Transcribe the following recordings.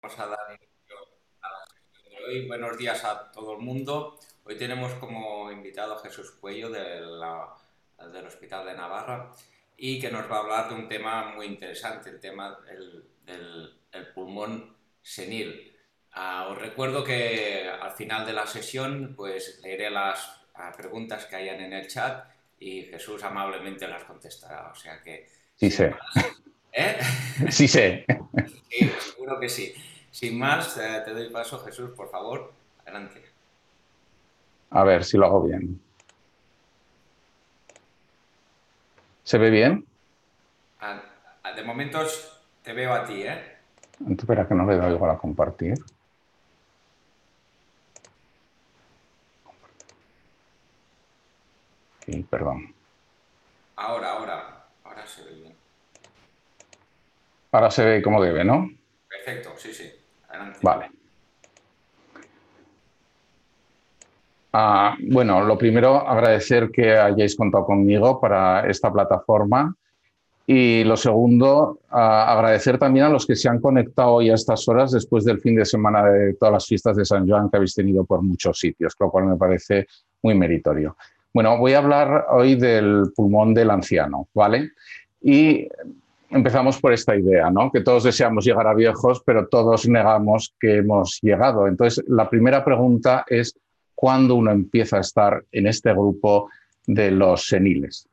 Vamos a dar inicio a la sesión de hoy. Buenos días a todo el mundo. Hoy tenemos como invitado a Jesús Cuello del Hospital de Navarra y que nos va a hablar de un tema muy interesante, el tema del, pulmón senil. Ah, os recuerdo que al final de la sesión pues leeré las preguntas que hayan en el chat y Jesús amablemente las contestará. O sea que... Sí sé. ¿Eh? Sí sé. Sí, seguro que sí. Sin más, eh, te doy paso, Jesús, por favor. Adelante. A ver si lo hago bien. ¿Se ve bien? Ah, ah, de momento te veo a ti, ¿eh? Espera que no le doy igual a compartir. Sí, perdón. Ahora, ahora, ahora se ve bien. Ahora se ve como debe, ¿no? Perfecto, sí, sí. Adelante. Vale. Ah, bueno, lo primero, agradecer que hayáis contado conmigo para esta plataforma. Y lo segundo, agradecer también a los que se han conectado hoy a estas horas después del fin de semana de todas las fiestas de San Juan que habéis tenido por muchos sitios, lo cual me parece muy meritorio. Bueno, voy a hablar hoy del pulmón del anciano, ¿vale? Y empezamos por esta idea, ¿no? Que todos deseamos llegar a viejos, pero todos negamos que hemos llegado. Entonces, la primera pregunta es, ¿cuándo uno empieza a estar en este grupo de los seniles?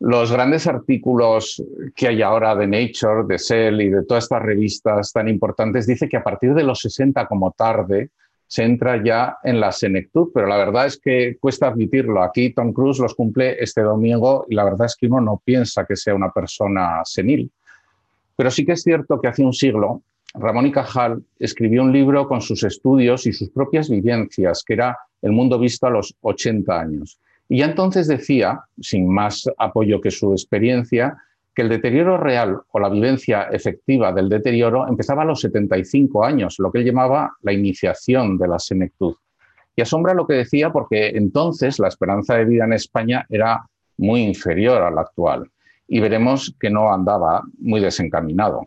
Los grandes artículos que hay ahora de Nature, de Cell y de todas estas revistas tan importantes dice que a partir de los 60 como tarde se entra ya en la senectud, pero la verdad es que cuesta admitirlo. Aquí Tom Cruise los cumple este domingo y la verdad es que uno no piensa que sea una persona senil. Pero sí que es cierto que hace un siglo Ramón y Cajal escribió un libro con sus estudios y sus propias vivencias, que era El mundo visto a los 80 años. Y ya entonces decía, sin más apoyo que su experiencia, que el deterioro real o la vivencia efectiva del deterioro empezaba a los 75 años, lo que él llamaba la iniciación de la senectud. Y asombra lo que decía porque entonces la esperanza de vida en España era muy inferior a la actual y veremos que no andaba muy desencaminado.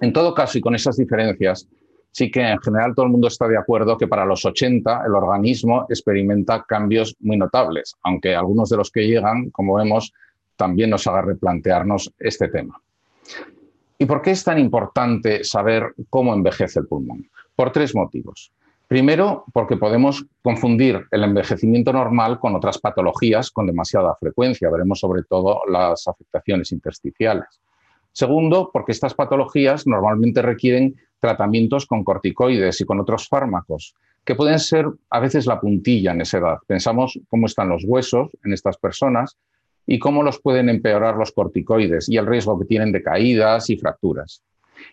En todo caso, y con esas diferencias, sí que en general todo el mundo está de acuerdo que para los 80 el organismo experimenta cambios muy notables, aunque algunos de los que llegan, como vemos, también nos haga replantearnos este tema. ¿Y por qué es tan importante saber cómo envejece el pulmón? Por tres motivos. Primero, porque podemos confundir el envejecimiento normal con otras patologías con demasiada frecuencia. Veremos sobre todo las afectaciones intersticiales. Segundo, porque estas patologías normalmente requieren tratamientos con corticoides y con otros fármacos, que pueden ser a veces la puntilla en esa edad. Pensamos cómo están los huesos en estas personas y cómo los pueden empeorar los corticoides y el riesgo que tienen de caídas y fracturas.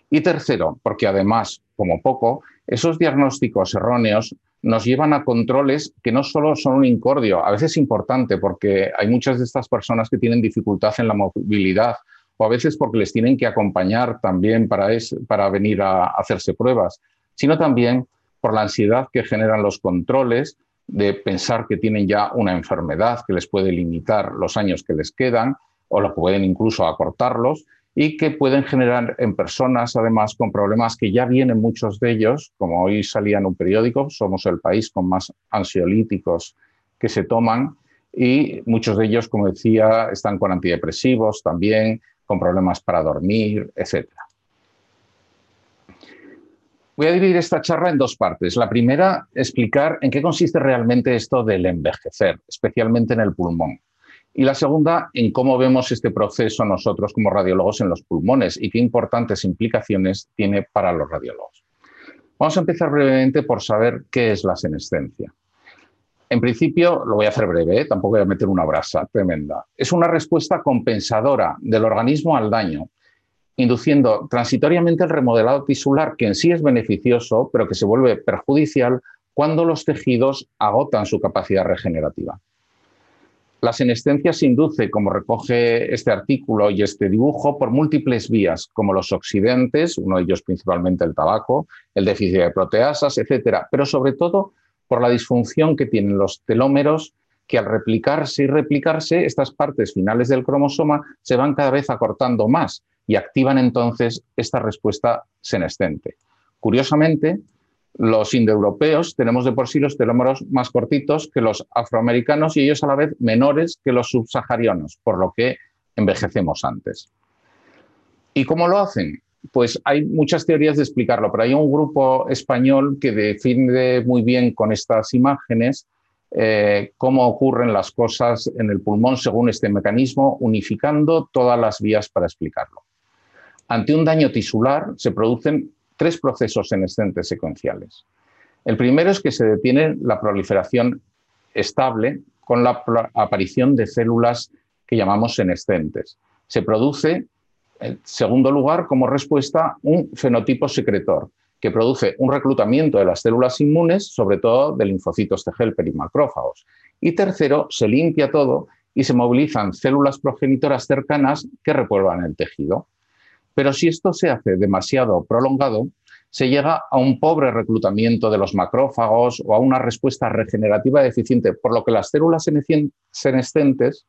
Y tercero, porque además, como poco, esos diagnósticos erróneos nos llevan a controles que no solo son un incordio, a veces importante porque hay muchas de estas personas que tienen dificultad en la movilidad o a veces porque les tienen que acompañar también para, para venir a hacerse pruebas, sino también por la ansiedad que generan los controles de pensar que tienen ya una enfermedad que les puede limitar los años que les quedan o lo pueden incluso acortarlos y que pueden generar en personas, además, con problemas que ya vienen muchos de ellos, como hoy salía en un periódico, somos el país con más ansiolíticos que se toman y muchos de ellos, como decía, están con antidepresivos también, con problemas para dormir, etcétera. Voy a dividir esta charla en dos partes. La primera, explicar en qué consiste realmente esto del envejecer, especialmente en el pulmón. Y la segunda, en cómo vemos este proceso nosotros como radiólogos en los pulmones y qué importantes implicaciones tiene para los radiólogos. Vamos a empezar brevemente por saber qué es la senescencia. En principio, lo voy a hacer breve, ¿eh? tampoco voy a meter una brasa tremenda. Es una respuesta compensadora del organismo al daño induciendo transitoriamente el remodelado tisular, que en sí es beneficioso, pero que se vuelve perjudicial cuando los tejidos agotan su capacidad regenerativa. La senescencia se induce, como recoge este artículo y este dibujo, por múltiples vías, como los oxidantes, uno de ellos principalmente el tabaco, el déficit de proteasas, etcétera, pero sobre todo por la disfunción que tienen los telómeros que al replicarse y replicarse, estas partes finales del cromosoma se van cada vez acortando más y activan entonces esta respuesta senescente. Curiosamente, los indoeuropeos tenemos de por sí los telómeros más cortitos que los afroamericanos y ellos a la vez menores que los subsaharianos, por lo que envejecemos antes. ¿Y cómo lo hacen? Pues hay muchas teorías de explicarlo, pero hay un grupo español que define muy bien con estas imágenes eh, cómo ocurren las cosas en el pulmón según este mecanismo, unificando todas las vías para explicarlo. Ante un daño tisular se producen tres procesos senescentes secuenciales. El primero es que se detiene la proliferación estable con la aparición de células que llamamos senescentes. Se produce, en segundo lugar, como respuesta, un fenotipo secretor, que produce un reclutamiento de las células inmunes, sobre todo de linfocitos T helper y macrófagos. Y tercero, se limpia todo y se movilizan células progenitoras cercanas que repuelvan el tejido. Pero si esto se hace demasiado prolongado, se llega a un pobre reclutamiento de los macrófagos o a una respuesta regenerativa deficiente, por lo que las células senescentes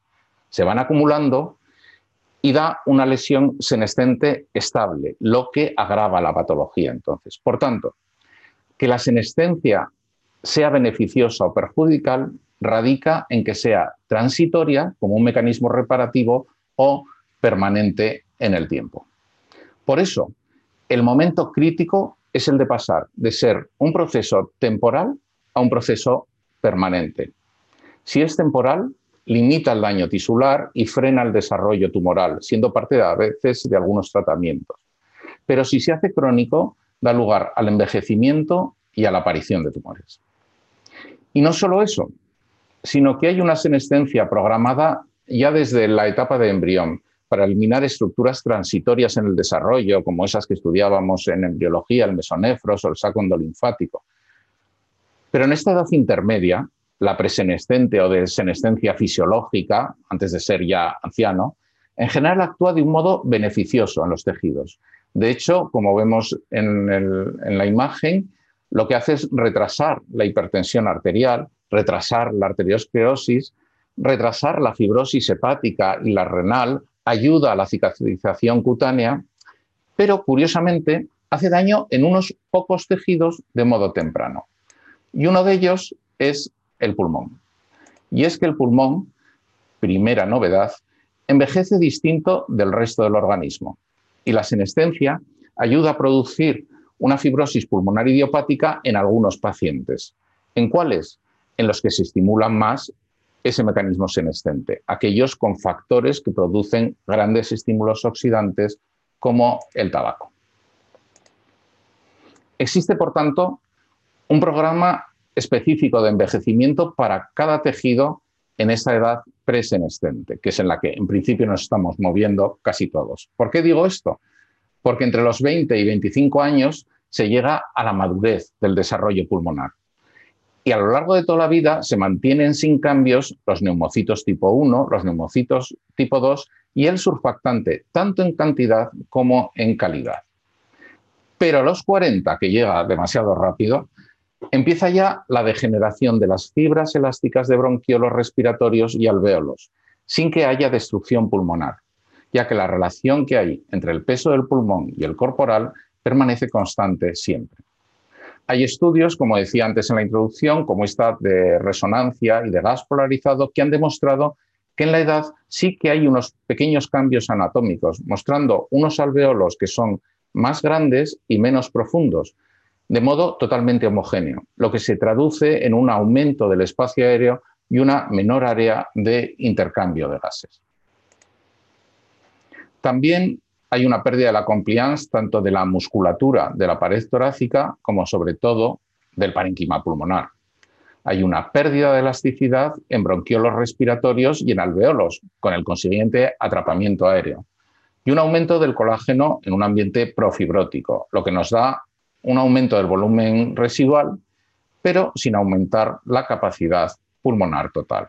se van acumulando y da una lesión senescente estable, lo que agrava la patología entonces. Por tanto, que la senescencia sea beneficiosa o perjudicial radica en que sea transitoria como un mecanismo reparativo o permanente en el tiempo. Por eso, el momento crítico es el de pasar de ser un proceso temporal a un proceso permanente. Si es temporal, limita el daño tisular y frena el desarrollo tumoral, siendo parte a veces de algunos tratamientos. Pero si se hace crónico, da lugar al envejecimiento y a la aparición de tumores. Y no solo eso, sino que hay una senescencia programada ya desde la etapa de embrión, para eliminar estructuras transitorias en el desarrollo, como esas que estudiábamos en embriología, el mesonefros o el saco endolinfático. Pero en esta edad intermedia, la presenescente o de senescencia fisiológica, antes de ser ya anciano, en general actúa de un modo beneficioso en los tejidos. De hecho, como vemos en, en la imagen, lo que hace es retrasar la hipertensión arterial, retrasar la arteriosclerosis, retrasar la fibrosis hepática y la renal, ayuda a la cicatrización cutánea, pero curiosamente hace daño en unos pocos tejidos de modo temprano. Y uno de ellos es el pulmón. Y es que el pulmón, primera novedad, envejece distinto del resto del organismo. Y la senescencia ayuda a producir una fibrosis pulmonar idiopática en algunos pacientes. ¿En cuáles? En los que se estimulan más ese mecanismo senescente, aquellos con factores que producen grandes estímulos oxidantes como el tabaco. Existe, por tanto, un programa específico de envejecimiento para cada tejido en esa edad presenescente, que es en la que en principio nos estamos moviendo casi todos. ¿Por qué digo esto? Porque entre los 20 y 25 años se llega a la madurez del desarrollo pulmonar y a lo largo de toda la vida se mantienen sin cambios los neumocitos tipo 1, los neumocitos tipo 2 y el surfactante, tanto en cantidad como en calidad. Pero a los 40, que llega demasiado rápido, empieza ya la degeneración de las fibras elásticas de bronquiolos respiratorios y alvéolos, sin que haya destrucción pulmonar, ya que la relación que hay entre el peso del pulmón y el corporal permanece constante siempre. Hay estudios, como decía antes en la introducción, como esta de resonancia y de gas polarizado, que han demostrado que en la edad sí que hay unos pequeños cambios anatómicos, mostrando unos alveolos que son más grandes y menos profundos, de modo totalmente homogéneo, lo que se traduce en un aumento del espacio aéreo y una menor área de intercambio de gases. También hay una pérdida de la compliance tanto de la musculatura de la pared torácica como sobre todo del parenquima pulmonar. Hay una pérdida de elasticidad en bronquiolos respiratorios y en alveolos, con el consiguiente atrapamiento aéreo. Y un aumento del colágeno en un ambiente profibrótico, lo que nos da un aumento del volumen residual, pero sin aumentar la capacidad pulmonar total.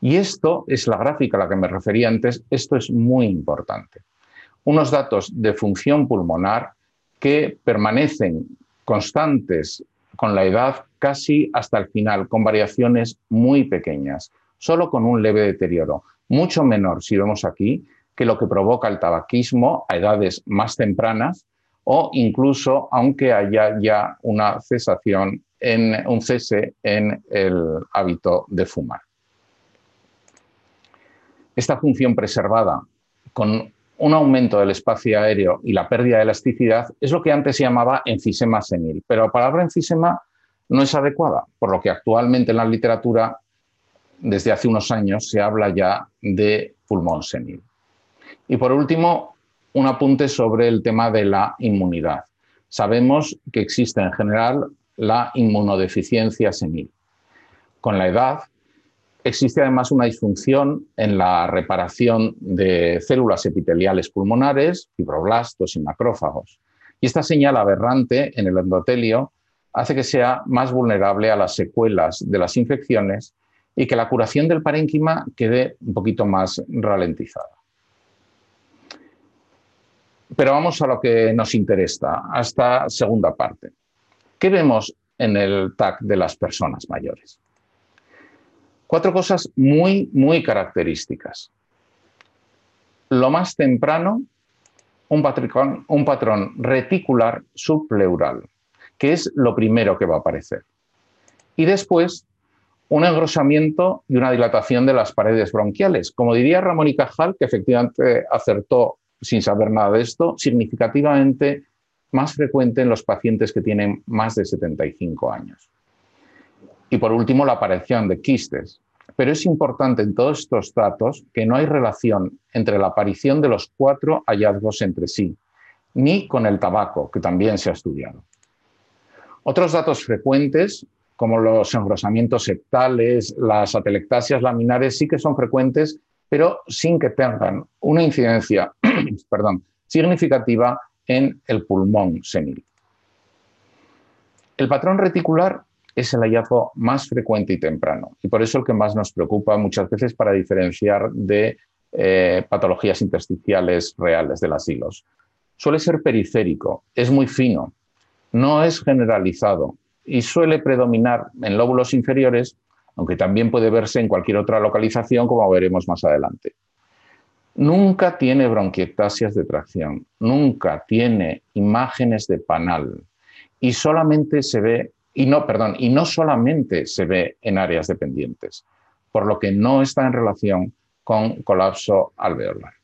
Y esto es la gráfica a la que me refería antes, esto es muy importante unos datos de función pulmonar que permanecen constantes con la edad casi hasta el final, con variaciones muy pequeñas, solo con un leve deterioro, mucho menor, si vemos aquí, que lo que provoca el tabaquismo a edades más tempranas o incluso aunque haya ya una cesación en un cese en el hábito de fumar. Esta función preservada con un aumento del espacio aéreo y la pérdida de elasticidad es lo que antes se llamaba enfisema senil, pero la palabra enfisema no es adecuada, por lo que actualmente en la literatura, desde hace unos años, se habla ya de pulmón senil. Y por último, un apunte sobre el tema de la inmunidad. Sabemos que existe en general la inmunodeficiencia senil. Con la edad existe además una disfunción en la reparación de células epiteliales pulmonares, fibroblastos y macrófagos. Y esta señal aberrante en el endotelio hace que sea más vulnerable a las secuelas de las infecciones y que la curación del parénquima quede un poquito más ralentizada. Pero vamos a lo que nos interesa, a esta segunda parte. ¿Qué vemos en el TAC de las personas mayores? Cuatro cosas muy, muy características. Lo más temprano, un patrón, reticular subpleural, que es lo primero que va a aparecer. Y después, un engrosamiento y una dilatación de las paredes bronquiales. Como diría Ramón y Cajal, que efectivamente acertó sin saber nada de esto, significativamente más frecuente en los pacientes que tienen más de 75 años. Y por último, la aparición de quistes. Pero es importante en todos estos datos que no hay relación entre la aparición de los cuatro hallazgos entre sí, ni con el tabaco, que también se ha estudiado. Otros datos frecuentes, como los engrosamientos septales, las atelectasias laminares, sí que son frecuentes, pero sin que tengan una incidencia perdón, significativa en el pulmón senil. El patrón reticular es el hallazgo más frecuente y temprano y por eso el que más nos preocupa muchas veces para diferenciar de eh, patologías intersticiales reales de las hilos. Suele ser periférico, es muy fino, no es generalizado y suele predominar en lóbulos inferiores, aunque también puede verse en cualquier otra localización, como veremos más adelante. Nunca tiene bronquiectasias de tracción, nunca tiene imágenes de panal y solamente se ve, y no, perdón, y no solamente se ve en áreas dependientes, por lo que no está en relación con colapso alveolar.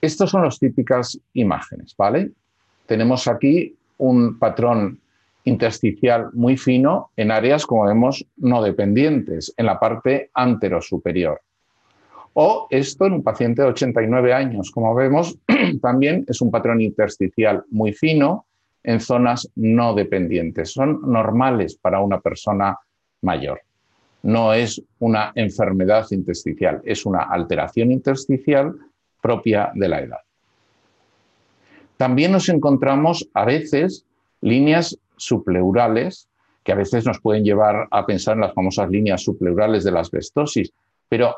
Estas son las típicas imágenes, ¿vale? Tenemos aquí un patrón intersticial muy fino en áreas, como vemos, no dependientes, en la parte anterosuperior. O esto en un paciente de 89 años, como vemos, también es un patrón intersticial muy fino en zonas no dependientes. Son normales para una persona mayor. No es una enfermedad intersticial, es una alteración intersticial propia de la edad. También nos encontramos a veces líneas supleurales que a veces nos pueden llevar a pensar en las famosas líneas supleurales de la asbestosis, pero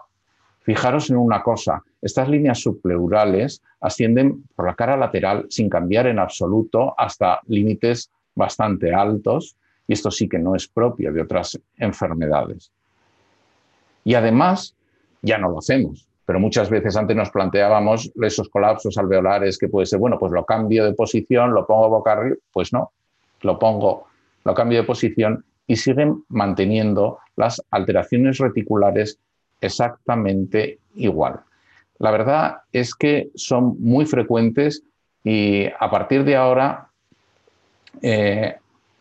Fijaros en una cosa, estas líneas subpleurales ascienden por la cara lateral sin cambiar en absoluto hasta límites bastante altos y esto sí que no es propio de otras enfermedades. Y además, ya no lo hacemos, pero muchas veces antes nos planteábamos esos colapsos alveolares que puede ser, bueno, pues lo cambio de posición, lo pongo boca arriba, pues no, lo pongo, lo cambio de posición y siguen manteniendo las alteraciones reticulares exactamente igual. La verdad es que son muy frecuentes y a partir de ahora eh,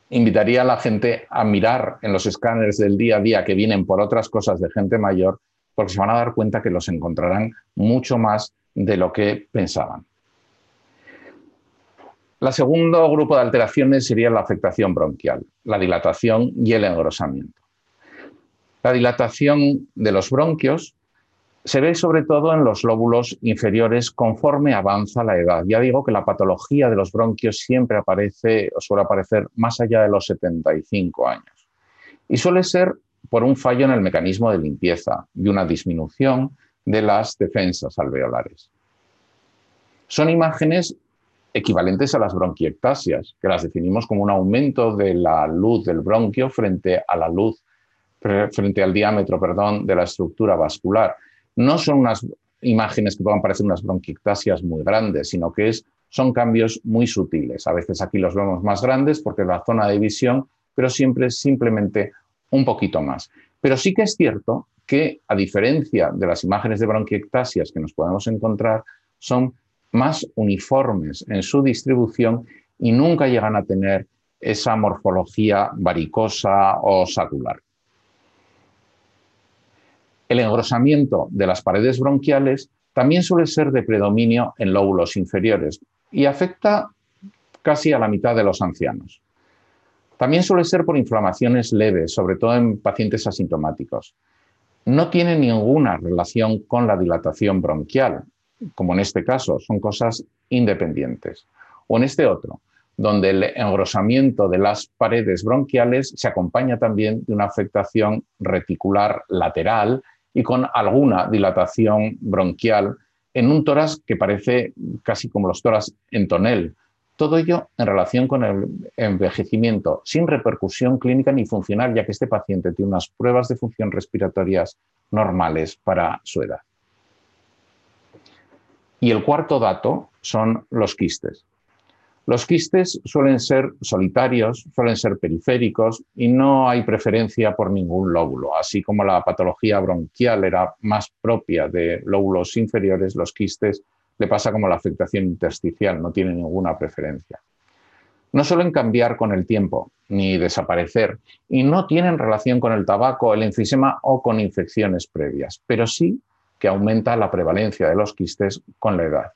invitaría a la gente a mirar en los escáneres del día a día que vienen por otras cosas de gente mayor, porque se van a dar cuenta que los encontrarán mucho más de lo que pensaban. El segundo grupo de alteraciones sería la afectación bronquial, la dilatación y el engrosamiento. La dilatación de los bronquios se ve sobre todo en los lóbulos inferiores conforme avanza la edad. Ya digo que la patología de los bronquios siempre aparece o suele aparecer más allá de los 75 años. Y suele ser por un fallo en el mecanismo de limpieza y una disminución de las defensas alveolares. Son imágenes equivalentes a las bronquiectasias, que las definimos como un aumento de la luz del bronquio frente a la luz frente al diámetro perdón, de la estructura vascular. No son unas imágenes que puedan parecer unas bronquiectasias muy grandes, sino que es, son cambios muy sutiles. A veces aquí los vemos más grandes porque es la zona de visión, pero siempre simplemente un poquito más. Pero sí que es cierto que, a diferencia de las imágenes de bronquiectasias que nos podemos encontrar, son más uniformes en su distribución y nunca llegan a tener esa morfología varicosa o sacular. El engrosamiento de las paredes bronquiales también suele ser de predominio en lóbulos inferiores y afecta casi a la mitad de los ancianos. También suele ser por inflamaciones leves, sobre todo en pacientes asintomáticos. No tiene ninguna relación con la dilatación bronquial, como en este caso, son cosas independientes. O en este otro, donde el engrosamiento de las paredes bronquiales se acompaña también de una afectación reticular lateral y con alguna dilatación bronquial en un tórax que parece casi como los tórax en tonel. Todo ello en relación con el envejecimiento, sin repercusión clínica ni funcional, ya que este paciente tiene unas pruebas de función respiratorias normales para su edad. Y el cuarto dato son los quistes. Los quistes suelen ser solitarios, suelen ser periféricos y no hay preferencia por ningún lóbulo. Así como la patología bronquial era más propia de lóbulos inferiores, los quistes le pasa como la afectación intersticial, no tiene ninguna preferencia. No suelen cambiar con el tiempo ni desaparecer y no tienen relación con el tabaco, el enfisema o con infecciones previas, pero sí que aumenta la prevalencia de los quistes con la edad.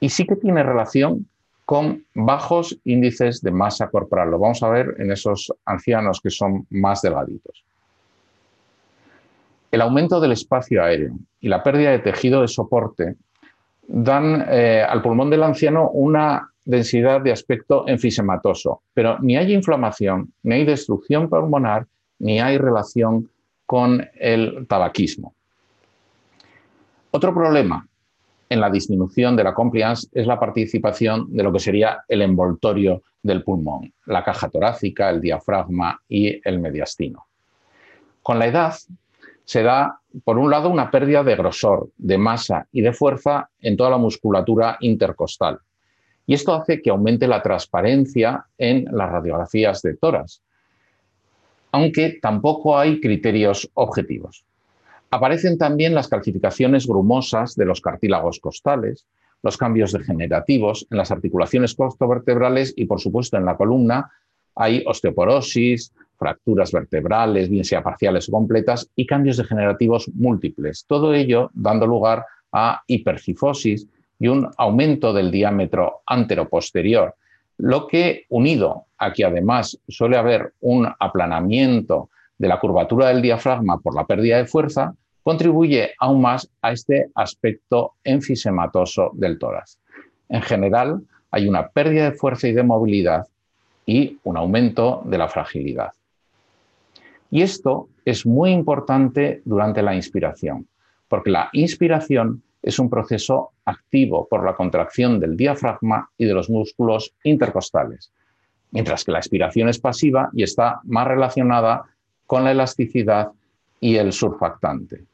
Y sí que tiene relación con bajos índices de masa corporal. Lo vamos a ver en esos ancianos que son más delgaditos. El aumento del espacio aéreo y la pérdida de tejido de soporte dan eh, al pulmón del anciano una densidad de aspecto enfisematoso, pero ni hay inflamación, ni hay destrucción pulmonar, ni hay relación con el tabaquismo. Otro problema en la disminución de la compliance es la participación de lo que sería el envoltorio del pulmón, la caja torácica, el diafragma y el mediastino. Con la edad se da, por un lado, una pérdida de grosor, de masa y de fuerza en toda la musculatura intercostal. Y esto hace que aumente la transparencia en las radiografías de toras, aunque tampoco hay criterios objetivos. Aparecen también las calcificaciones grumosas de los cartílagos costales, los cambios degenerativos en las articulaciones costovertebrales y, por supuesto, en la columna hay osteoporosis, fracturas vertebrales, bien sea parciales o completas, y cambios degenerativos múltiples. Todo ello dando lugar a hipercifosis y un aumento del diámetro anteroposterior, lo que, unido a que además suele haber un aplanamiento de la curvatura del diafragma por la pérdida de fuerza contribuye aún más a este aspecto enfisematoso del tórax. En general, hay una pérdida de fuerza y de movilidad y un aumento de la fragilidad. Y esto es muy importante durante la inspiración, porque la inspiración es un proceso activo por la contracción del diafragma y de los músculos intercostales, mientras que la expiración es pasiva y está más relacionada con la elasticidad y el surfactante.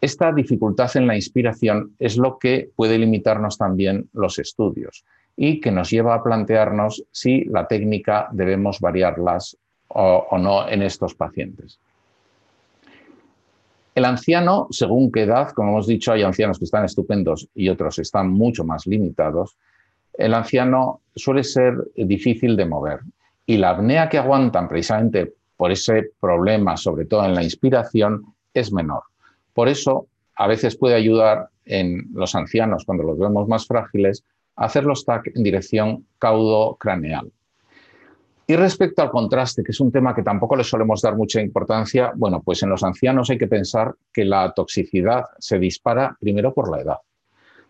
Esta dificultad en la inspiración es lo que puede limitarnos también los estudios y que nos lleva a plantearnos si la técnica debemos variarlas o, no en estos pacientes. El anciano, según qué edad, como hemos dicho, hay ancianos que están estupendos y otros están mucho más limitados, el anciano suele ser difícil de mover y la apnea que aguantan precisamente por ese problema, sobre todo en la inspiración, es menor. Por eso, a veces puede ayudar en los ancianos, cuando los vemos más frágiles, a hacer los TAC en dirección caudo-craneal. Y respecto al contraste, que es un tema que tampoco le solemos dar mucha importancia, bueno, pues en los ancianos hay que pensar que la toxicidad se dispara primero por la edad.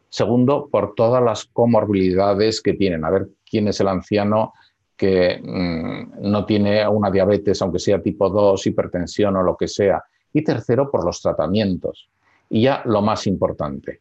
Segundo, por todas las comorbilidades que tienen. A ver quién es el anciano que mm, no tiene una diabetes, aunque sea tipo 2, hipertensión o lo que sea. Y tercero, por los tratamientos. Y ya lo más importante.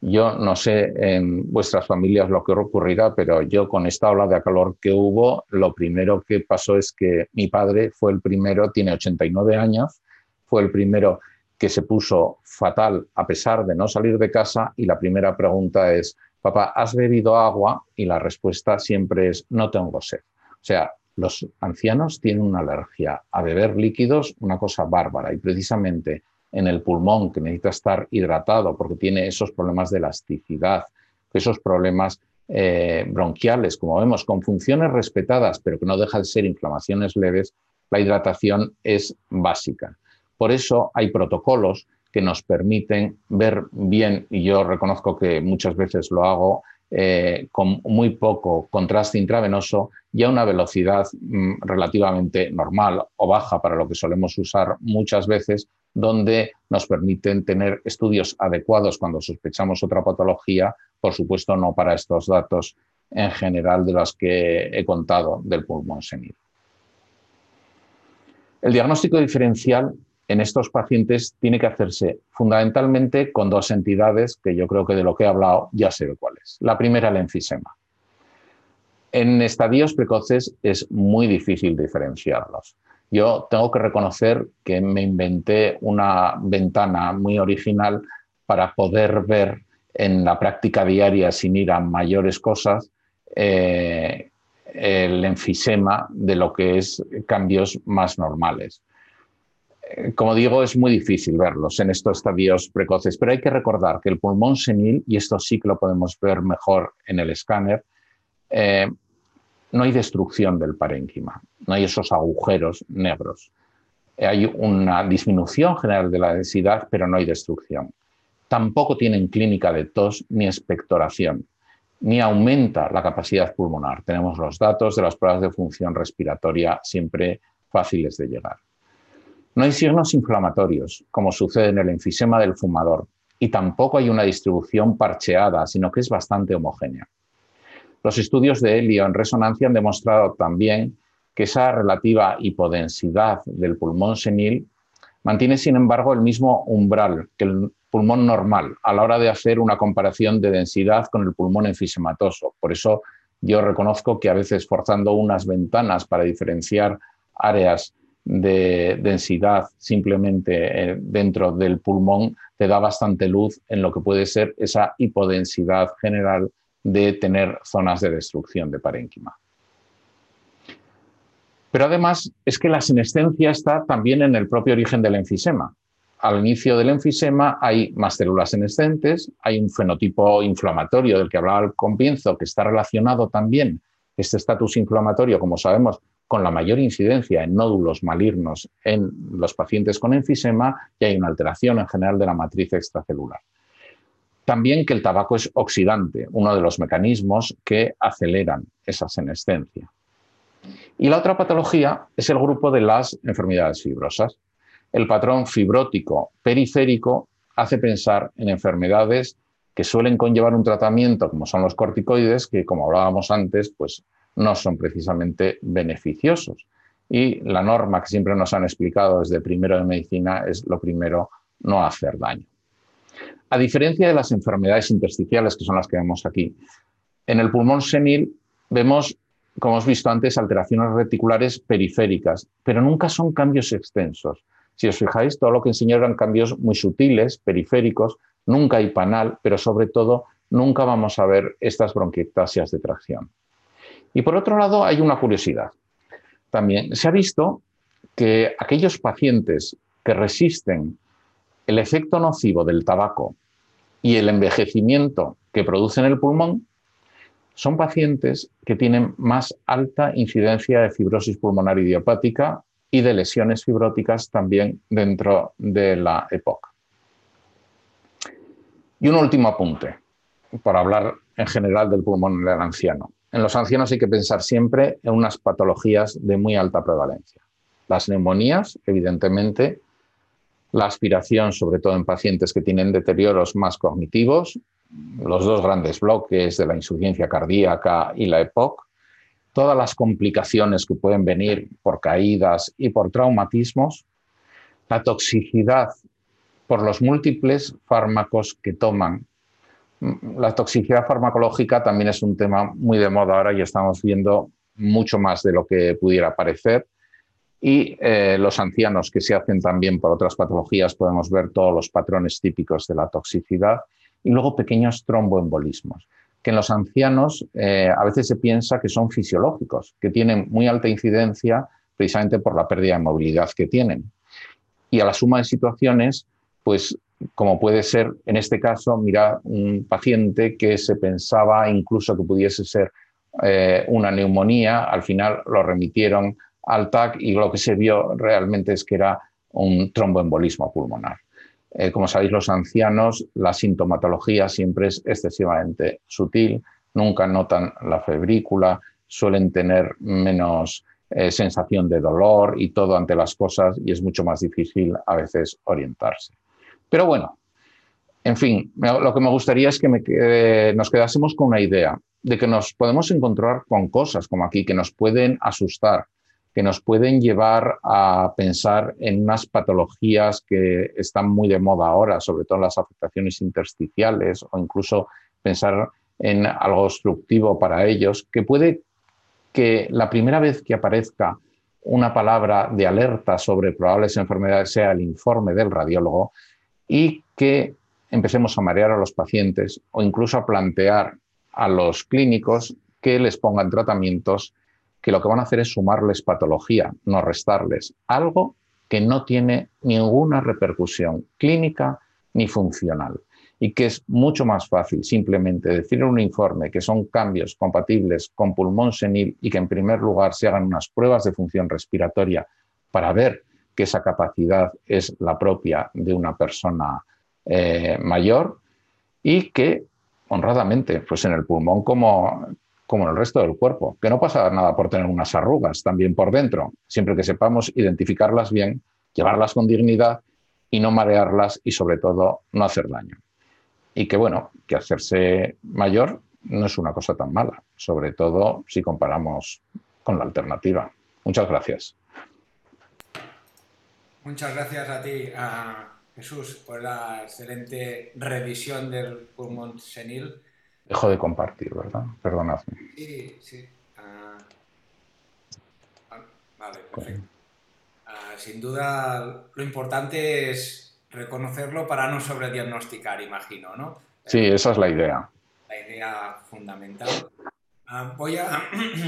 Yo no sé en vuestras familias lo que ocurrirá, pero yo con esta ola de calor que hubo, lo primero que pasó es que mi padre fue el primero, tiene 89 años, fue el primero que se puso fatal a pesar de no salir de casa y la primera pregunta es, papá, ¿has bebido agua? Y la respuesta siempre es, no tengo sed. O sea, los ancianos tienen una alergia a beber líquidos, una cosa bárbara, y precisamente en el pulmón, que necesita estar hidratado porque tiene esos problemas de elasticidad, esos problemas eh, bronquiales, como vemos, con funciones respetadas, pero que no dejan de ser inflamaciones leves, la hidratación es básica. Por eso hay protocolos que nos permiten ver bien, y yo reconozco que muchas veces lo hago, eh, con muy poco contraste intravenoso y a una velocidad mm, relativamente normal o baja para lo que solemos usar muchas veces, donde nos permiten tener estudios adecuados cuando sospechamos otra patología, por supuesto no para estos datos en general de los que he contado del pulmón senil. El diagnóstico diferencial en estos pacientes tiene que hacerse fundamentalmente con dos entidades que yo creo que de lo que he hablado ya sé cuáles. La primera, el enfisema. En estadios precoces es muy difícil diferenciarlos. Yo tengo que reconocer que me inventé una ventana muy original para poder ver en la práctica diaria, sin ir a mayores cosas, eh, el enfisema de lo que es cambios más normales como digo, es muy difícil verlos en estos estadios precoces, pero hay que recordar que el pulmón senil, y esto sí que lo podemos ver mejor en el escáner, eh, no hay destrucción del parénquima, no hay esos agujeros negros. Hay una disminución general de la densidad, pero no hay destrucción. Tampoco tienen clínica de tos ni expectoración, ni aumenta la capacidad pulmonar. Tenemos los datos de las pruebas de función respiratoria siempre fáciles de llegar. No hay signos inflamatorios, como sucede en el enfisema del fumador, y tampoco hay una distribución parcheada, sino que es bastante homogénea. Los estudios de helio en resonancia han demostrado también que esa relativa hipodensidad del pulmón senil mantiene, sin embargo, el mismo umbral que el pulmón normal a la hora de hacer una comparación de densidad con el pulmón enfisematoso. Por eso yo reconozco que a veces forzando unas ventanas para diferenciar áreas de densidad simplemente eh, dentro del pulmón te da bastante luz en lo que puede ser esa hipodensidad general de tener zonas de destrucción de parénquima. Pero además es que la senescencia está también en el propio origen del enfisema. Al inicio del enfisema hay más células senescentes, hay un fenotipo inflamatorio del que hablaba al comienzo, que está relacionado también, este estatus inflamatorio, como sabemos, con la mayor incidencia en nódulos malignos en los pacientes con enfisema y hay una alteración en general de la matriz extracelular. También que el tabaco es oxidante, uno de los mecanismos que aceleran esa senescencia. Y la otra patología es el grupo de las enfermedades fibrosas. El patrón fibrótico periférico hace pensar en enfermedades que suelen conllevar un tratamiento como son los corticoides, que como hablábamos antes, pues no son precisamente beneficiosos. Y la norma que siempre nos han explicado desde primero de medicina es lo primero, no hacer daño. A diferencia de las enfermedades intersticiales, que son las que vemos aquí, en el pulmón senil vemos, como hemos visto antes, alteraciones reticulares periféricas, pero nunca son cambios extensos. Si os fijáis, todo lo que enseñé eran cambios muy sutiles, periféricos, nunca hay panal, pero sobre todo nunca vamos a ver estas bronquiectasias de tracción. Y por otro lado, hay una curiosidad. También se ha visto que aquellos pacientes que resisten el efecto nocivo del tabaco y el envejecimiento que produce en el pulmón son pacientes que tienen más alta incidencia de fibrosis pulmonar idiopática y de lesiones fibróticas también dentro de la EPOC. Y un último apunte, para hablar en general del pulmón del anciano. En los ancianos hay que pensar siempre en unas patologías de muy alta prevalencia. Las neumonías, evidentemente, la aspiración, sobre todo en pacientes que tienen deterioros más cognitivos, los dos grandes bloques de la insuficiencia cardíaca y la EPOC, todas las complicaciones que pueden venir por caídas y por traumatismos, la toxicidad por los múltiples fármacos que toman la toxicidad farmacológica también es un tema muy de moda ahora y estamos viendo mucho más de lo que pudiera parecer. Y eh, los ancianos que se hacen también por otras patologías, podemos ver todos los patrones típicos de la toxicidad. Y luego pequeños tromboembolismos, que en los ancianos eh, a veces se piensa que son fisiológicos, que tienen muy alta incidencia precisamente por la pérdida de movilidad que tienen. Y a la suma de situaciones, pues como puede ser en este caso, mira, un paciente que se pensaba incluso que pudiese ser eh, una neumonía, al final lo remitieron al TAC y lo que se vio realmente es que era un tromboembolismo pulmonar. Eh, como sabéis, los ancianos, la sintomatología siempre es excesivamente sutil, nunca notan la febrícula, suelen tener menos eh, sensación de dolor y todo ante las cosas y es mucho más difícil a veces orientarse. Pero bueno, en fin, lo que me gustaría es que nos quedásemos con una idea de que nos podemos encontrar con cosas como aquí que nos pueden asustar, que nos pueden llevar a pensar en unas patologías que están muy de moda ahora, sobre todo las afectaciones intersticiales o incluso pensar en algo obstructivo para ellos, que puede que la primera vez que aparezca una palabra de alerta sobre probables enfermedades sea el informe del radiólogo y que empecemos a marear a los pacientes o incluso a plantear a los clínicos que les pongan tratamientos que lo que van a hacer es sumarles patología, no restarles, algo que no tiene ninguna repercusión clínica ni funcional y que es mucho más fácil simplemente decir en un informe que son cambios compatibles con pulmón senil y que en primer lugar se hagan unas pruebas de función respiratoria para ver que esa capacidad es la propia de una persona eh, mayor y que honradamente, pues en el pulmón como, como en el resto del cuerpo, que no pasa nada por tener unas arrugas también por dentro, siempre que sepamos identificarlas bien, llevarlas con dignidad y no marearlas y sobre todo no hacer daño. Y que bueno, que hacerse mayor no es una cosa tan mala, sobre todo si comparamos con la alternativa. Muchas gracias. Muchas gracias a ti. Jesús, por la excelente revisión del pulmón senil. Dejo de compartir, ¿verdad? Perdonadme. Sí, sí. Ah, ah, vale, perfecto. Ah, sin duda, lo importante es reconocerlo para no sobrediagnosticar, imagino, ¿no? Sí, esa es la idea. La idea fundamental. voy a,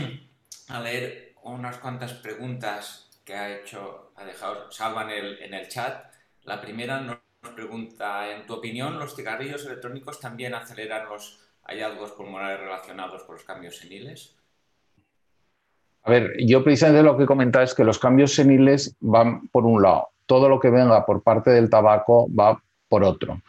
a, leer unas cuantas preguntas que ha hecho, ha dejado Salva en el, en el chat. La primera nos pregunta, en tu opinión, ¿los cigarrillos electrónicos también aceleran los hallazgos pulmonares relacionados con los cambios seniles? A ver, yo precisamente lo que comentaba es que los cambios seniles van por un lado, todo lo que venga por parte del tabaco va por otro.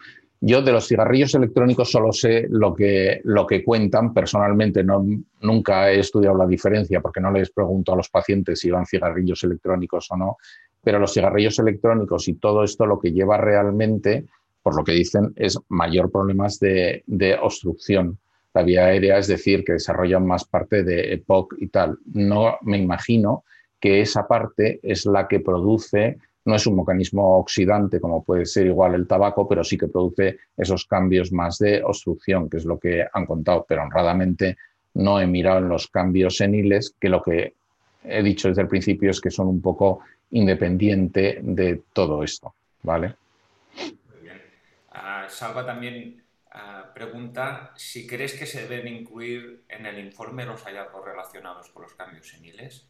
Yo de los cigarrillos electrónicos solo sé lo que, lo que cuentan. Personalmente no, nunca he estudiado la diferencia porque no les pregunto a los pacientes si van cigarrillos electrónicos o no pero los cigarrillos electrónicos y todo esto lo que lleva realmente, por lo que dicen, es mayor problemas de, obstrucción la vía aérea, es decir, que desarrollan más parte de EPOC y tal. No me imagino que esa parte es la que produce, no es un mecanismo oxidante como puede ser igual el tabaco, pero sí que produce esos cambios más de obstrucción, que es lo que han contado, pero honradamente no he mirado en los cambios seniles, que lo que he dicho desde el principio es que son un poco independiente de todo esto, ¿vale? Muy bien. Ah, Salva también ah, pregunta si crees que se deben incluir en el informe los hallazgos relacionados con los cambios seniles.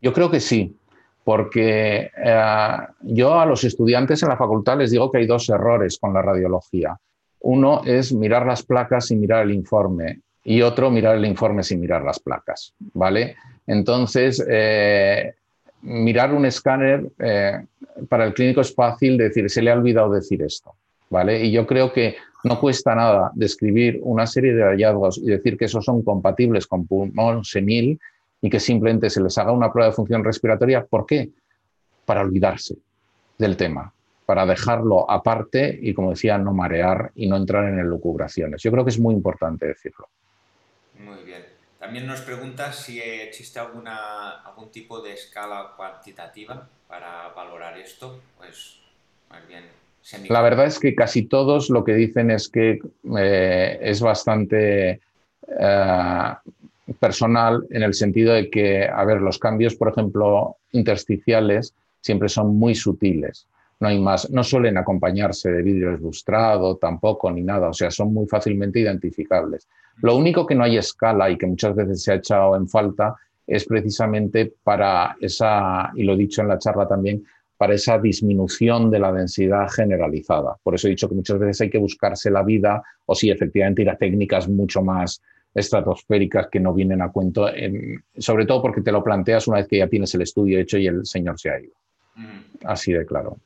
Yo creo que sí, porque eh, yo a los estudiantes en la facultad les digo que hay dos errores con la radiología. Uno es mirar las placas sin mirar el informe y otro mirar el informe sin mirar las placas, ¿vale? Entonces, eh, mirar un escáner eh, para el clínico es fácil decir, se le ha olvidado decir esto, ¿vale? Y yo creo que no cuesta nada describir una serie de hallazgos y decir que esos son compatibles con pulmón senil y que simplemente se les haga una prueba de función respiratoria. ¿Por qué? Para olvidarse del tema, para dejarlo aparte y, como decía, no marear y no entrar en elucubraciones. Yo creo que es muy importante decirlo. Muy bien. También nos pregunta si existe alguna, algún tipo de escala cuantitativa para valorar esto, pues más bien La verdad es que casi todos lo que dicen es que eh, es bastante eh, personal en el sentido de que, a ver, los cambios, por ejemplo, intersticiales siempre son muy sutiles. No hay más, no suelen acompañarse de vidrio ilustrado tampoco ni nada, o sea, son muy fácilmente identificables. Lo único que no hay escala y que muchas veces se ha echado en falta es precisamente para esa, y lo he dicho en la charla también, para esa disminución de la densidad generalizada. Por eso he dicho que muchas veces hay que buscarse la vida o si efectivamente ir a técnicas mucho más estratosféricas que no vienen a cuento, sobre todo porque te lo planteas una vez que ya tienes el estudio hecho y el señor se ha ido. Así de claro.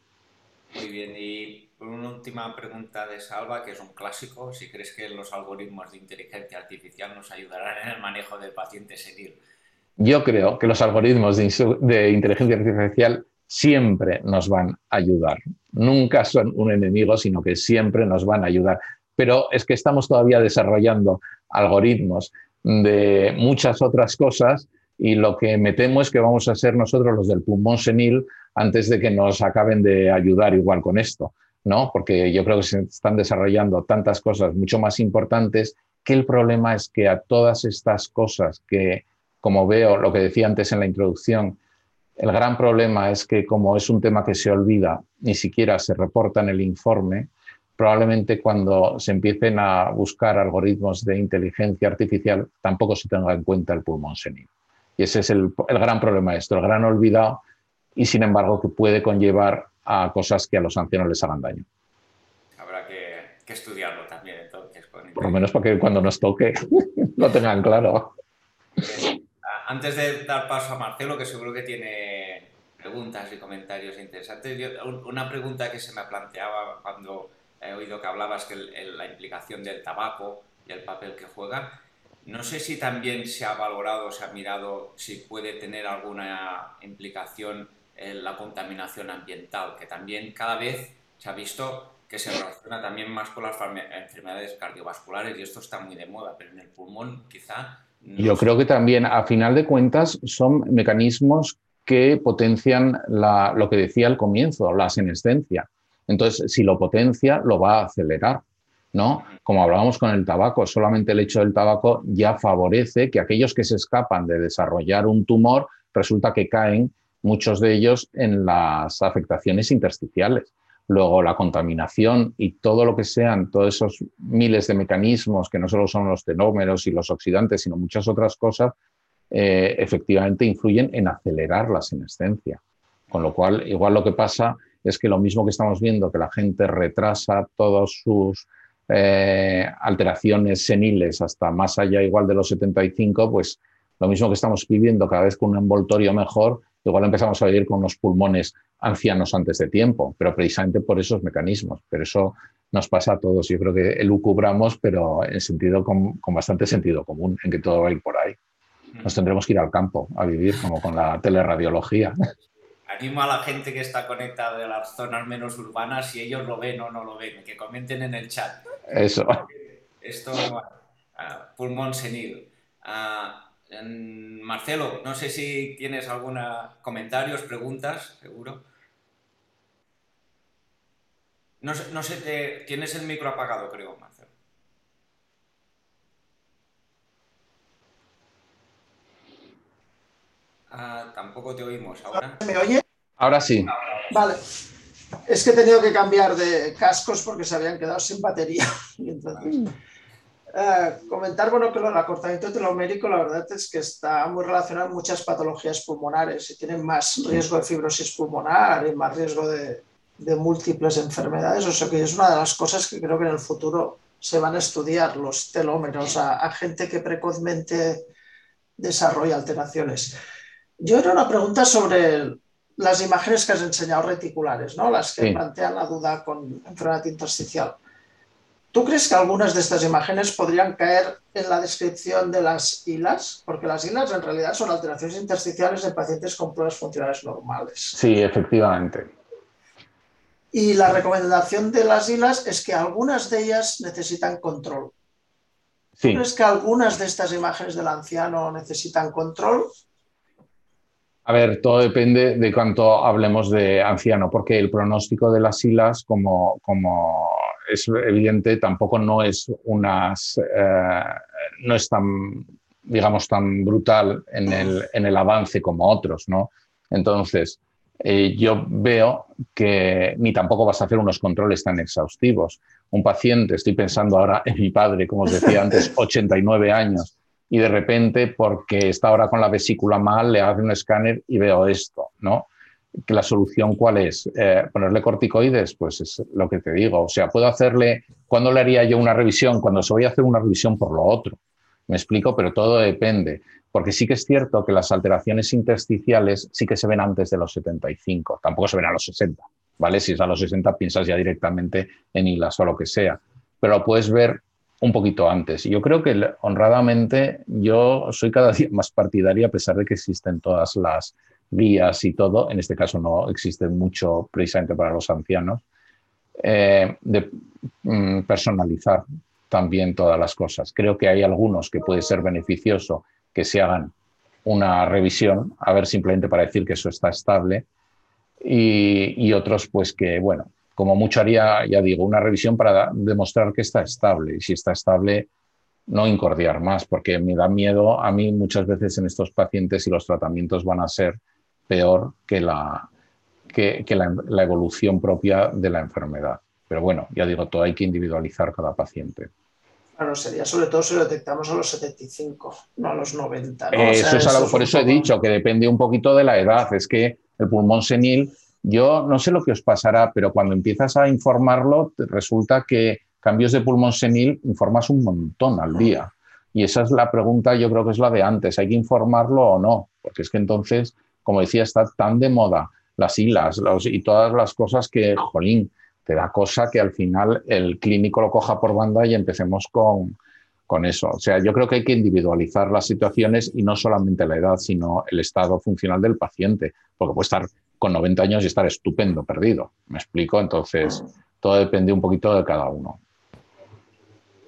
Muy bien, y una última pregunta de Salva, que es un clásico. Si crees que los algoritmos de inteligencia artificial nos ayudarán en el manejo del paciente senil. Yo creo que los algoritmos de inteligencia artificial siempre nos van a ayudar. Nunca son un enemigo, sino que siempre nos van a ayudar. Pero es que estamos todavía desarrollando algoritmos de muchas otras cosas y lo que me temo es que vamos a ser nosotros los del pulmón senil antes de que nos acaben de ayudar igual con esto, ¿no? Porque yo creo que se están desarrollando tantas cosas mucho más importantes que el problema es que a todas estas cosas que, como veo lo que decía antes en la introducción, el gran problema es que como es un tema que se olvida, ni siquiera se reporta en el informe, probablemente cuando se empiecen a buscar algoritmos de inteligencia artificial tampoco se tenga en cuenta el pulmón senil. Y ese es el, gran problema de esto, el gran olvidado y sin embargo que puede conllevar a cosas que a los ancianos les hagan daño. Habrá que, estudiarlo también entonces. Por lo menos para que cuando nos toque lo tengan claro antes de dar paso a Marcelo, que seguro que tiene preguntas y comentarios interesantes, una pregunta que se me planteaba cuando he oído que hablabas que la implicación del tabaco y el papel que juega, no sé si también se ha valorado, se ha mirado si puede tener alguna implicación en la contaminación ambiental, que también cada vez se ha visto que se relaciona también más con las enfermedades cardiovasculares y esto está muy de moda, pero en el pulmón quizá yo creo que también, a final de cuentas, son mecanismos que potencian lo que decía al comienzo, la senescencia. Entonces, si lo potencia, lo va a acelerar. ¿no? Como hablábamos con el tabaco, solamente el hecho del tabaco ya favorece que aquellos que se escapan de desarrollar un tumor, resulta que caen muchos de ellos en las afectaciones intersticiales. Luego la contaminación y todo lo que sean, todos esos miles de mecanismos que no solo son los tenómeros y los oxidantes, sino muchas otras cosas, eh, efectivamente influyen en acelerar la senescencia. Con lo cual, igual lo que pasa es que lo mismo que estamos viendo, que la gente retrasa todas sus eh, alteraciones seniles hasta más allá igual de los 75, pues lo mismo que estamos viviendo cada vez con un envoltorio mejor, igual empezamos a vivir con unos pulmones ancianos antes de tiempo, pero precisamente por esos mecanismos. Pero eso nos pasa a todos. Yo creo que elucubramos, pero en sentido con, bastante sentido común, en que todo va a ir por ahí. Nos tendremos que ir al campo a vivir como con la teleradiología. Animo a la gente que está conectada de las zonas menos urbanas, si ellos lo ven o no lo ven, que comenten en el chat. Eso. Esto, pulmón senil. Marcelo, no sé si tienes alguna comentarios, preguntas, seguro. No sé, no sé tienes el micro apagado, creo, Marcelo. Ah, tampoco te oímos ahora. ¿Me oye? Ahora sí. Vale. Es que he tenido que cambiar de cascos porque se habían quedado sin batería. entonces... Eh, comentar bueno, que el acortamiento telomérico la verdad es que está muy relacionado con muchas patologías pulmonares y tienen más riesgo de fibrosis pulmonar y más riesgo de, múltiples enfermedades. O sea que es una de las cosas que creo que en el futuro se van a estudiar los telómeros a, gente que precozmente desarrolla alteraciones. Yo era una pregunta sobre las imágenes que has enseñado reticulares, ¿no? las que plantean la duda con enfermedad intersticial. ¿Tú crees que algunas de estas imágenes podrían caer en la descripción de las hilas? Porque las hilas en realidad son alteraciones intersticiales en pacientes con pruebas funcionales normales. Sí, efectivamente. Y la recomendación de las hilas es que algunas de ellas necesitan control. ¿Tú crees que algunas de estas imágenes del anciano necesitan control? A ver, todo depende de cuánto hablemos de anciano, porque el pronóstico de las hilas, como, como es evidente, tampoco no es unas, eh, no es tan, digamos, tan brutal en el, en el, avance como otros, ¿no? Entonces, eh, yo veo que ni tampoco vas a hacer unos controles tan exhaustivos. Un paciente, estoy pensando ahora en mi padre, como os decía antes, 89 años, y de repente, porque está ahora con la vesícula mal, le hace un escáner y veo esto, ¿no? que la solución cuál es? Eh, ponerle corticoides, pues es lo que te digo. O sea, puedo hacerle, ¿cuándo le haría yo una revisión? Cuando se voy a hacer una revisión por lo otro. Me explico, pero todo depende. Porque sí que es cierto que las alteraciones intersticiales sí que se ven antes de los 75, tampoco se ven a los 60, ¿vale? Si es a los 60 piensas ya directamente en hilas o lo que sea, pero lo puedes ver un poquito antes. Yo creo que honradamente yo soy cada día más partidaria a pesar de que existen todas las vías y todo, en este caso no existe mucho precisamente para los ancianos, eh, de mm, personalizar también todas las cosas. Creo que hay algunos que puede ser beneficioso que se hagan una revisión, a ver simplemente para decir que eso está estable, y otros pues que, bueno, como mucho haría, ya digo, una revisión para demostrar que está estable, y si está estable, no incordiar más, porque me da miedo a mí muchas veces en estos pacientes y los tratamientos van a ser peor que, la, que, la, evolución propia de la enfermedad. Pero bueno, ya digo, todo hay que individualizar cada paciente. Claro, sería sobre todo si lo detectamos a los 75, no a los 90. eso es algo, por eso he dicho que depende un poquito de la edad. Es que el pulmón senil, yo no sé lo que os pasará, pero cuando empiezas a informarlo, resulta que cambios de pulmón senil informas un montón al día. Y esa es la pregunta, yo creo que es la de antes, ¿hay que informarlo o no? Porque es que entonces como decía, está tan de moda las hilas y todas las cosas que, jolín, te da cosa que al final el clínico lo coja por banda y empecemos con, con eso. O sea, yo creo que hay que individualizar las situaciones y no solamente la edad, sino el estado funcional del paciente, porque puede estar con 90 años y estar estupendo, perdido. ¿Me explico? Entonces, todo depende un poquito de cada uno.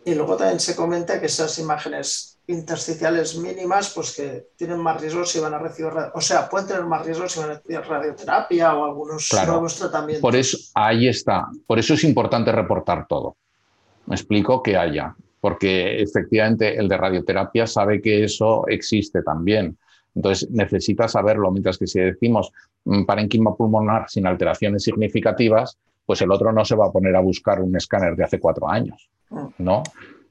Y luego también se comenta que esas imágenes intersticiales mínimas, pues que tienen más riesgos si van a recibir, o sea, pueden tener más riesgos si van a recibir radioterapia o algunos nuevos tratamientos. Por eso, ahí está. Por eso es importante reportar todo. Me explico que haya, porque efectivamente el de radioterapia sabe que eso existe también. Entonces necesita saberlo, mientras que si decimos parenquima pulmonar sin alteraciones significativas, pues el otro no se va a poner a buscar un escáner de hace cuatro años, mm. ¿no?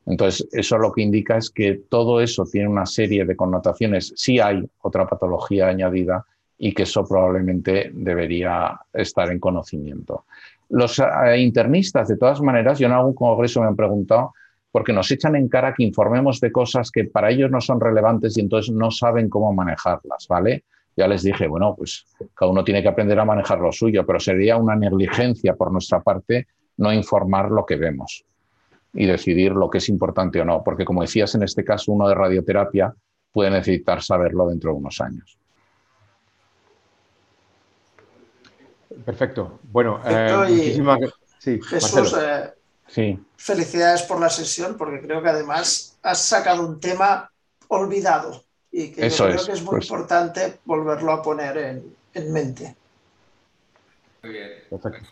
Entonces, eso lo que indica es que todo eso tiene una serie de connotaciones. Sí hay otra patología añadida y que eso probablemente debería estar en conocimiento. Los eh, internistas, de todas maneras, yo en algún congreso me han preguntado, porque nos echan en cara que informemos de cosas que para ellos no son relevantes y entonces no saben cómo manejarlas, ¿vale? Ya les dije, bueno, pues cada uno tiene que aprender a manejar lo suyo, pero sería una negligencia por nuestra parte no informar lo que vemos y decidir lo que es importante o no, porque como decías, en este caso uno de radioterapia puede necesitar saberlo dentro de unos años. Perfecto. Bueno, eh, sí, Jesús, eh, sí. felicidades por la sesión, porque creo que además has sacado un tema olvidado y que creo que es muy pues. importante volverlo a poner en, mente. Muy bien. Perfecto.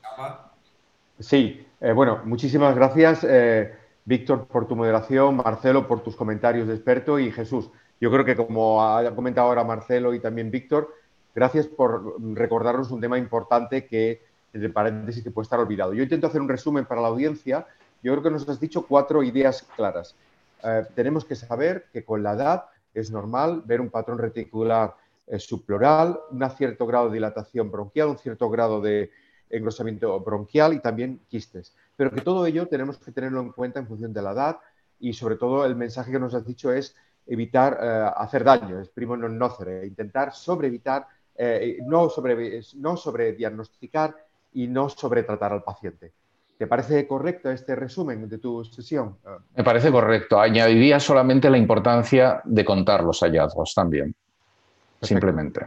Sí, eh, bueno, muchísimas gracias, eh, Víctor, por tu moderación, Marcelo, por tus comentarios de experto y Jesús. Yo creo que como ha comentado ahora Marcelo y también Víctor, gracias por recordarnos un tema importante que, entre paréntesis, que puede estar olvidado. Yo intento hacer un resumen para la audiencia. Yo creo que nos has dicho cuatro ideas claras. Eh, tenemos que saber que con la edad es normal ver un patrón reticular subploral, un cierto grado de dilatación bronquial, un cierto grado de engrosamiento bronquial y también quistes. Pero que todo ello tenemos que tenerlo en cuenta en función de la edad y sobre todo el mensaje que nos has dicho es evitar eh, hacer daño, es primo non nocere, intentar sobreevitar, eh, no, sobre, no sobrediagnosticar y no sobretratar al paciente. ¿Te parece correcto este resumen de tu sesión? Me parece correcto. Añadiría solamente la importancia de contar los hallazgos también, simplemente.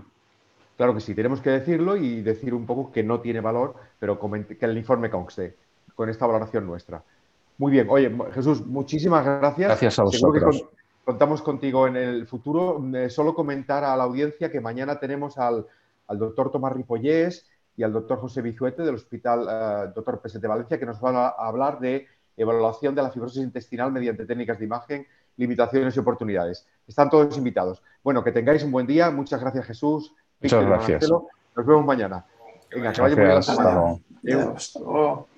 Claro que sí, tenemos que decirlo y decir un poco que no tiene valor, pero que el informe conste con esta valoración nuestra. Muy bien, oye, Jesús, muchísimas gracias. Gracias a vosotros. contamos contigo en el futuro. Eh, solo comentar a la audiencia que mañana tenemos al, doctor Tomás Ripollés y al doctor José Bizuete del Hospital uh, Doctor Peset de Valencia, que nos van a hablar de evaluación de la fibrosis intestinal mediante técnicas de imagen, limitaciones y oportunidades. Están todos invitados. Bueno, que tengáis un buen día. Muchas gracias, Jesús Muchas gracias. Nos vemos mañana. Venga, que vaya muy bien. Hasta luego.